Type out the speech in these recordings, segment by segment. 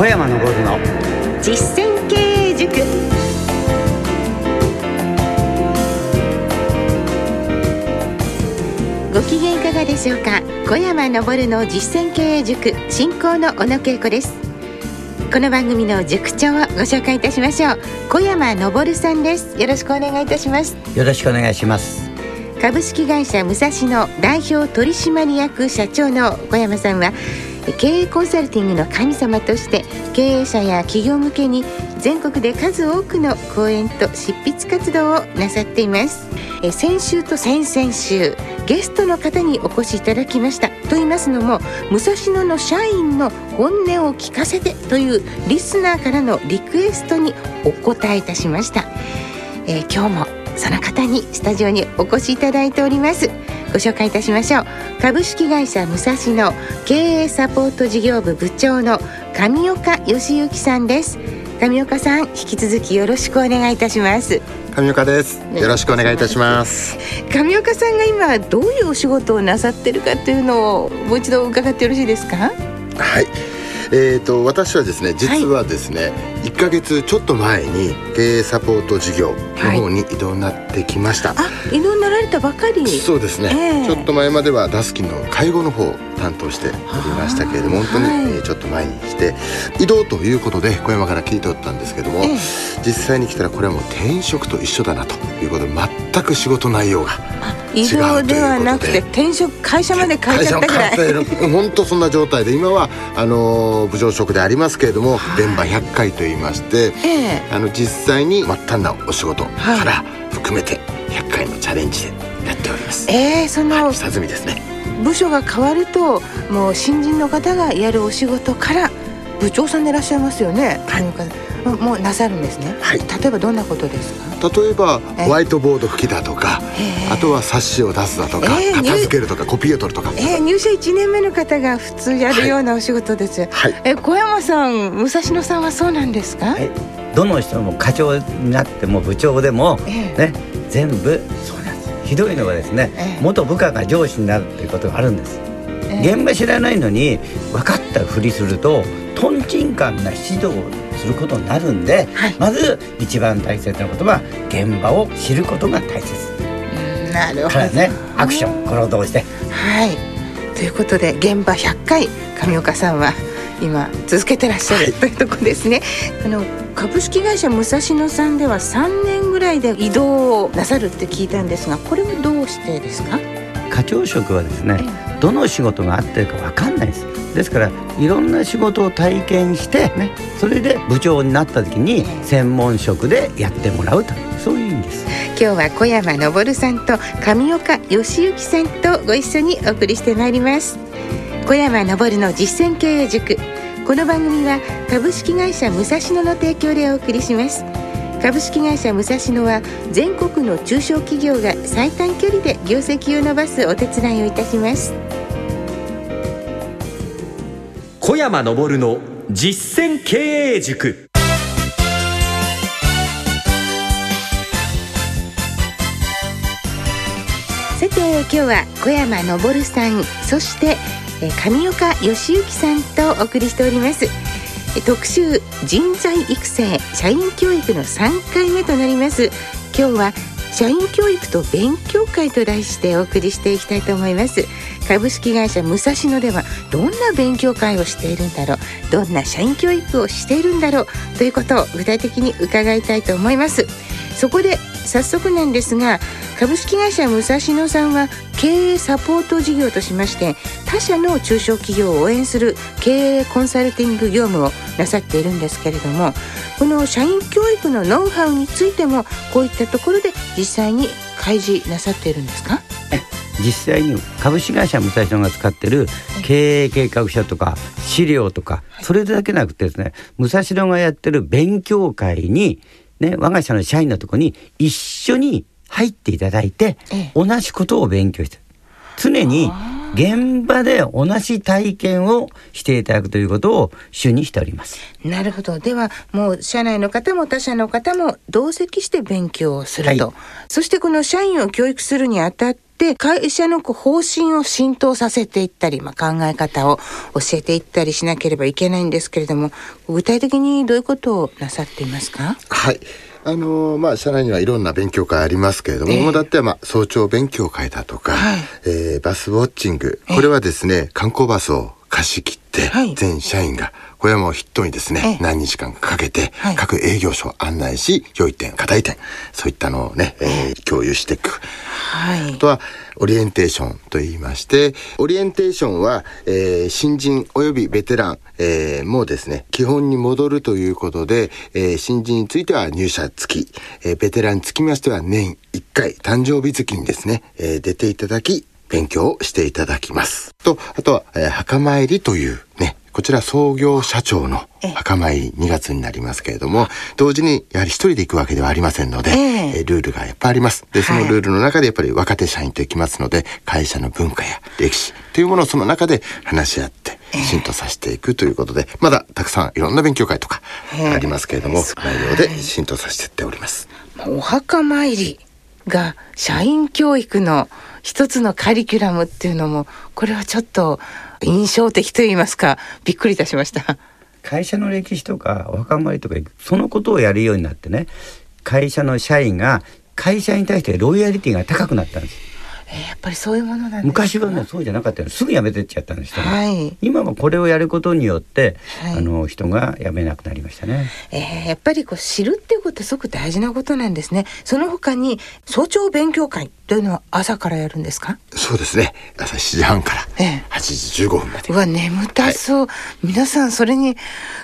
小山昇の。実践経営塾。ご機嫌いかがでしょうか？小山昇の実践経営塾進行の小野恵子です。この番組の塾長をご紹介いたしましょう。小山昇さんです。よろしくお願いいたします。よろしくお願いします。株式会社武蔵野代表取締役社長の小山さんは経営コンサルティングの神様として経営者や企業向けに全国で数多くの講演と執筆活動をなさっています。え先週と先々週ゲストの方にお越しいただきました。と言いますのも武蔵野の社員の本音を聞かせてというリスナーからのリクエストにお答えいたしました、えー、今日もその方にスタジオにお越しいただいております。ご紹介いたしましょう株式会社武蔵野経営サポート事業部部長の上岡義行さんです。上岡さん引き続きよろしくお願いいたします。上岡です。よろしくお願いいたします。上岡さんが今どういうお仕事をなさってるかというのをもう一度伺ってよろしいですか？はいえーと、私はですね実はですね、はい、1か月ちょっと前に経営サポート事業の方に移動になってきました、はい、移動になられたばかり。そうですね、えー、ちょっと前まではダスキンの介護の方を担当しておりましたけれども本当に、はい、えー、ちょっと前にして移動ということで小山から聞いておったんですけども、えー、実際に来たらこれはもう転職と一緒だなということで全く仕事内容が移動ではなくて転職会社まで変えちゃったぐらい。本当そんな状態で今はあの部長職でありますけれども電波100回と言いまして、えー、あの実際に末端なお仕事から含めて100回のチャレンジでやっております。えー、その下積みですね。部署が変わるともう新人の方がやるお仕事から部長さんでいらっしゃいますよね。はいもうなさるんですね、はい、例えばどんなことですか？例えばホワイトボード拭きだとかあとは冊子を出すだとか、えー、片付けるとかコピーを取るとか、えー、入社1年目の方が普通やるようなお仕事です、はい、え小山さん武蔵野さんはそうなんですか、はい、どの人も課長になっても部長でも、えー、ね全部そうなんです。ひどいのはですね、えー、元部下が上司になるっていうことがあるんです、現場知らないのに分かったふりするととんちんかんな指導することになるんで、はい、まず一番大切なことは現場を知ることが大切。なるほど。ね、アクション行動して。はい。ということで現場100回上岡さんは今続けてらっしゃる、はい、というとこですね。あの株式会社武蔵野さんでは3年ぐらいで移動をなさるって聞いたんですが、これはどうしてですか？課長職はですね、どの仕事が合ってるかわかんないです。ですからいろんな仕事を体験して、ね、それで部長になった時に専門職でやってもらうと。そういう意味です。今日は小山昇さんと上岡義行さんとご一緒にお送りしてまいります。小山昇の実践経営塾。この番組は株式会社武蔵野の提供でお送りします。株式会社武蔵野は全国の中小企業が最短距離で業績を伸ばすお手伝いをいたします。小山昇の実践経営塾。さて今日は小山昇さんそして上岡義行さんとお送りしております。特集人材育成社員教育の3回目となります。今日は社員教育と勉強会と題してお送りしていきたいと思います。株式会社武蔵野ではどんな勉強会をしているんだろうどんな社員教育をしているんだろうということを具体的に伺いたいと思います。そこで早速なんですが株式会社武蔵野さんは経営サポート事業としまして他社の中小企業を応援する経営コンサルティング業務をなさっているんですけれどもこの社員教育のノウハウについてもこういったところで実際に開示なさっているんですか？実際に株式会社武蔵野が使ってる経営計画書とか資料とかそれだけなくてですね武蔵野がやってる勉強会にね我が社の社員のとこに一緒に入っていただいて同じことを勉強して常に現場で同じ体験をしていただくということを主にしております。なるほど。では、もう社内の方も他社の方も同席して勉強をすると。はい、そしてこの社員を教育するにあたって、会社の方針を浸透させていったり、まあ、考え方を教えていったりしなければいけないんですけれども、具体的にどういうことをなさっていますか？はい。あのー、まあ、社内にはいろんな勉強会ありますけれども、えー、だってまあ、早朝勉強会だとか、はい、えー、バスウォッチング、これはですね、観光バスを貸し切って、全社員が、これはもう筆頭にですね、何日間かけて、各営業所を案内し、良い点、課題点、そういったのをね、えー、共有していく。はい、あとは、オリエンテーションと言いまして、オリエンテーションは、えー、新人及びベテラン、えー、もですね、基本に戻るということで、えー、新人については入社付き、えー、ベテランにつきましては年1回、誕生日月にですね、えー、出ていただき、勉強をしていただきます。と、あとは、えー、墓参りというね、こちら創業社長の墓参り2月になりますけれども、同時にやはり一人で行くわけではありませんので、えー、ルールがやっぱりあります。で、そのルールの中でやっぱり若手社員と行きますので、会社の文化や歴史というものをその中で話し合って、浸透させていくということで、まだたくさんいろんな勉強会とかありますけれども、内容で浸透させていっております。お墓参りが社員教育の一つのカリキュラムっていうのも、これはちょっと印象的と言いますか、びっくりいたしました。会社の歴史とかお墓参りとかそのことをやるようになってね会社の社員が会社に対してロイヤリティが高くなったんです。えー、やっぱりそういうものなんです昔はねそうじゃなかったよすぐ辞めてっちゃったんです人はい、今はこれをやることによって、はい、あの人が辞めなくなりましたね、えー、やっぱりこう知るっていうことはすごく大事なことなんですね。その他に早朝勉強会というのは朝からやるんですか？そうですね。朝7時半から8時15分まで、うわ眠たそう、はい、皆さんそれに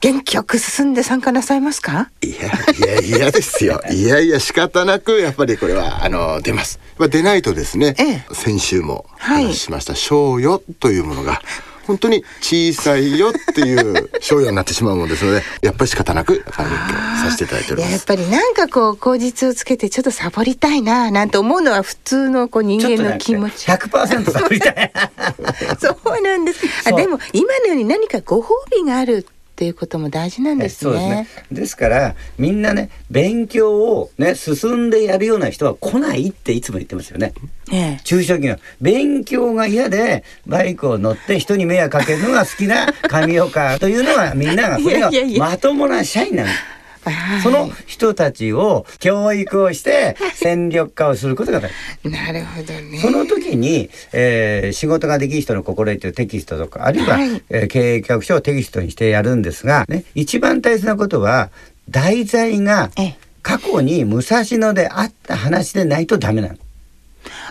元気よく進んで参加なさいますか？いやいやいやですよ。いやいや仕方なくやっぱりこれはあの出ます。まあ、出ないとですね、ええ、先週も話しました「賞、与、というものが本当に小さいよっていう賞与になってしまうものですので やっぱり仕方なく勉強させていただいております。やっぱりなんかこう口実をつけてちょっとサボりたいななんて思うのは普通のこう人間の気持ち。100%サボりたい そうなんです。あでも今のように何かご褒美があるっていうことも大事なんですね。ですねですからみんなね勉強をね進んでやるような人は来ないっていつも言ってますよね。ええ、中小企業勉強が嫌でバイクを乗って人に迷惑かけるのが好きな神岡というのはみんながこれがまともな社員なんです。その人たちを教育をして戦力化をすることが大事。なるほどね。その時に、えー、仕事ができる人の心得というテキストとか、あるいは、はい、えー、経営企画書をテキストにしてやるんですが、ね、一番大切なことは、題材が過去に武蔵野であった話でないとダメなの。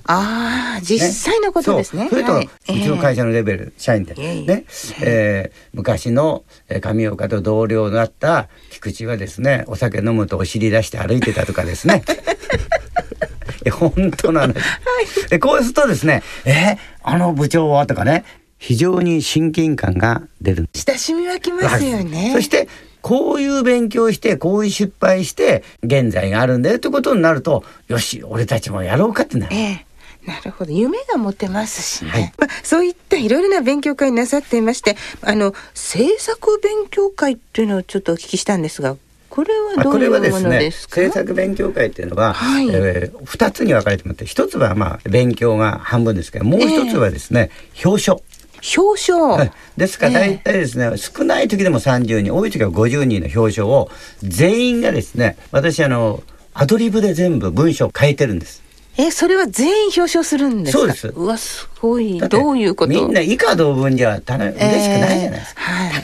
ああ、実際のことですね。それと、はい、うちの会社のレベル、社員で、ね、えー、昔の上岡と同僚だった菊池はですね、お酒飲むとお尻出して歩いてたとかですね。本当なの、はい、でこうするとですね「えあの部長は?」とかね非常に親近感が出る。親しみ湧きますよね。そしてこういう勉強して、こういう失敗して、現在があるんだよってことになると、よし、俺たちもやろうかってなる。ええ。なるほど。夢が持てますしね、はい、まあ、そういったいろいろな勉強会なさっていましてあの制作勉強会っていうのをちょっとお聞きしたんですがこれはどういうものですか、ね、制作勉強会っていうのは、はい、えー、2つに分かれてもらって一つはまあ勉強が半分ですけどもう一つはですね、えー、表彰表彰、ですから大体ですね、えー、少ない時でも30人多い時は50人の表彰を全員がですね私あのアドリブで全部文章を変えてるんです。えそれは全員表彰するんですそうです。うわすごい。どういうこと？みんな以下同文じゃた嬉しくないじゃないですか、えー、はい、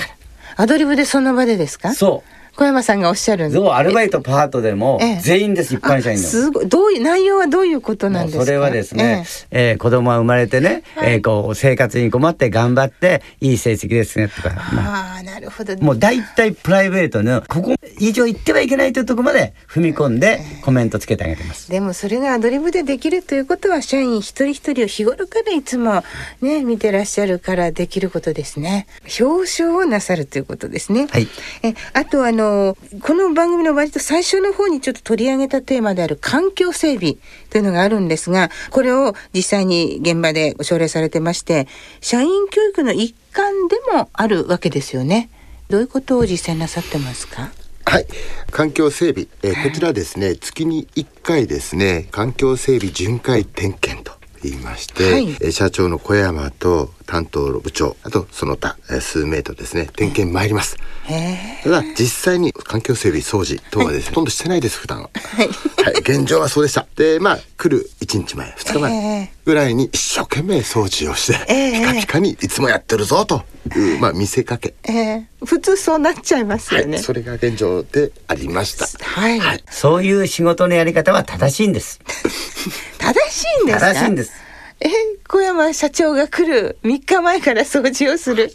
アドリブでその場でですか？そう小山さんがおっしゃるそうアルバイトパートでも全員です一般社員のすごい。どういう内容はどういうことなんですか？それはですね、ええ。ー、子供は生まれてね、はい、えー、こう生活に困って頑張っていい成績ですねとか、まあ、あなるほど、もう大体プライベートのここ以上言ってはいけないというところまで踏み込んでコメントつけてあげてます、でもそれがアドリブでできるということは社員一人一人を日頃からいつもね見てらっしゃるからできることですね。表彰をなさるということですね。はい。えあとあののこの番組の割と最初の方にちょっと取り上げたテーマである環境整備というのがあるんですがこれを実際に現場で奨励されてまして社員教育の一環でもあるわけですよね。どういうことを実践なさってますか？はい。環境整備、えー、こちらですね月に1回ですね環境整備巡回点検と言いまして、はい、え社長の小山と担当の部長あとその他、え数名とですね点検参ります。ただ実際に環境整備掃除等はですね、はい、ほとんどしてないです普段は、はい、はい、現状はそうでした。でまあ来る1日前2日前ぐらいに一生懸命掃除をして、ピカピカにいつもやってるぞという、まあ見せかけ、えー、普通そうなっちゃいますよね、それが現状でありました。はい、そういう仕事のやり方は正しいんです。正しいんです正しいんですえ小山社長が来る3日前から掃除をする。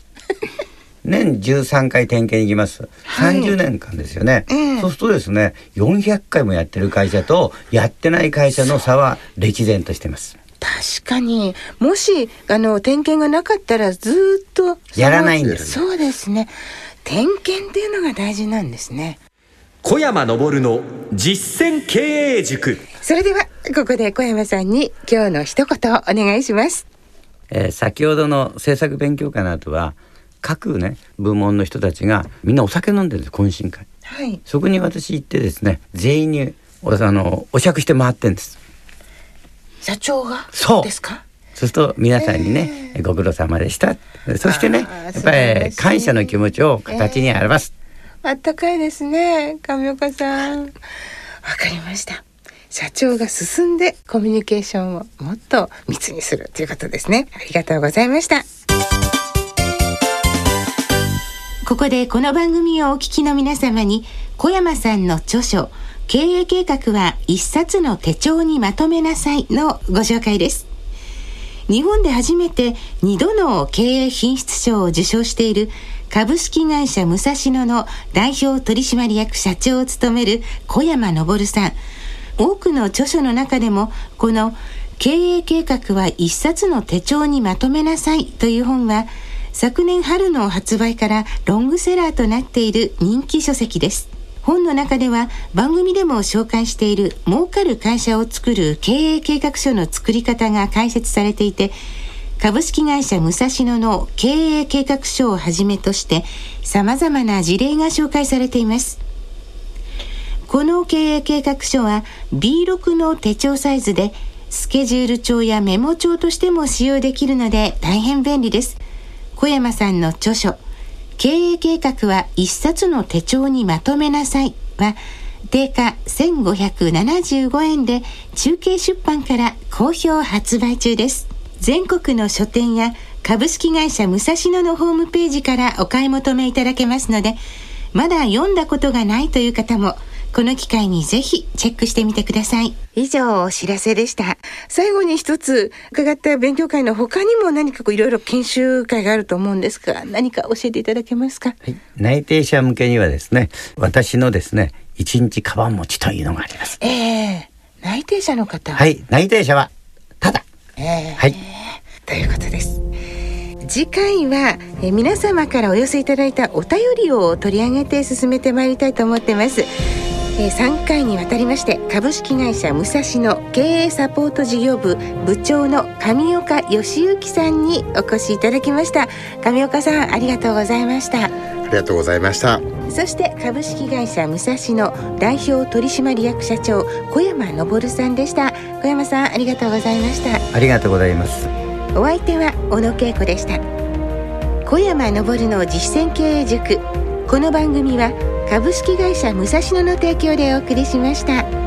年13回点検に行きます。30年間ですよね、はい。そうするとですね、400回もやってる会社とやってない会社の差は歴然としてます。確かに。もしあの点検がなかったらずっとやらないんです、そうですね。点検っていうのが大事なんですね小山昇の実践経営塾。それではここで小山さんに今日の一言お願いします、えー、先ほどの政策勉強会の後は各ね部門の人たちがみんなお酒飲んでるんです懇親会、はい、そこに私行ってですね全員におあのお酌して回ってんです。社長が？そう。ですか？そうすると皆さんにね、えー、ご苦労様でした。そしてねやっぱり感謝の気持ちを形に表す、えー、あったかいですね上岡さん。わかりました。社長が進んでコミュニケーションをもっと密にするということですね。ありがとうございました。ここでこの番組をお聞きの皆様に小山さんの著書経営計画は一冊の手帳にまとめなさいのご紹介です。日本で初めて2度の経営品質賞を受賞している株式会社武蔵野の代表取締役社長を務める小山昇さん多くの著書の中でもこの経営計画は一冊の手帳にまとめなさいという本は昨年春の発売からロングセラーとなっている人気書籍です。本の中では番組でも紹介している儲かる会社を作る経営計画書の作り方が解説されていて株式会社武蔵野の経営計画書をはじめとして様々な事例が紹介されています。この経営計画書は B6 の手帳サイズでスケジュール帳やメモ帳としても使用できるので大変便利です。小山さんの著書経営計画は一冊の手帳にまとめなさいは定価1575円で中継出版から好評発売中です。全国の書店や株式会社武蔵野のホームページからお買い求めいただけますので、まだ読んだことがないという方もこの機会にぜひチェックしてみてください。以上お知らせでした。最後に一つ伺った勉強会の他にも何かこういろいろ研修会があると思うんですが、何か教えていただけますか？はい、内定者向けにはですね、私のですね、一日カバン持ちというのがあります。ええー、内定者の方。はい、内定者はただ。えー、はい。ということです。次回はえ皆様からお寄せいただいたお便りを取り上げて進めてまいりたいと思ってますえ3回にわたりまして株式会社武蔵野経営サポート事業部部長の上岡義行さんにお越しいただきました。上岡さんありがとうございました。ありがとうございました。そして株式会社武蔵野代表取締役社長小山昇さんでした。小山さんありがとうございました。ありがとうございます。お相手は小野恵子でした。小山昇の実践経営塾。この番組は株式会社武蔵野の提供でお送りしました。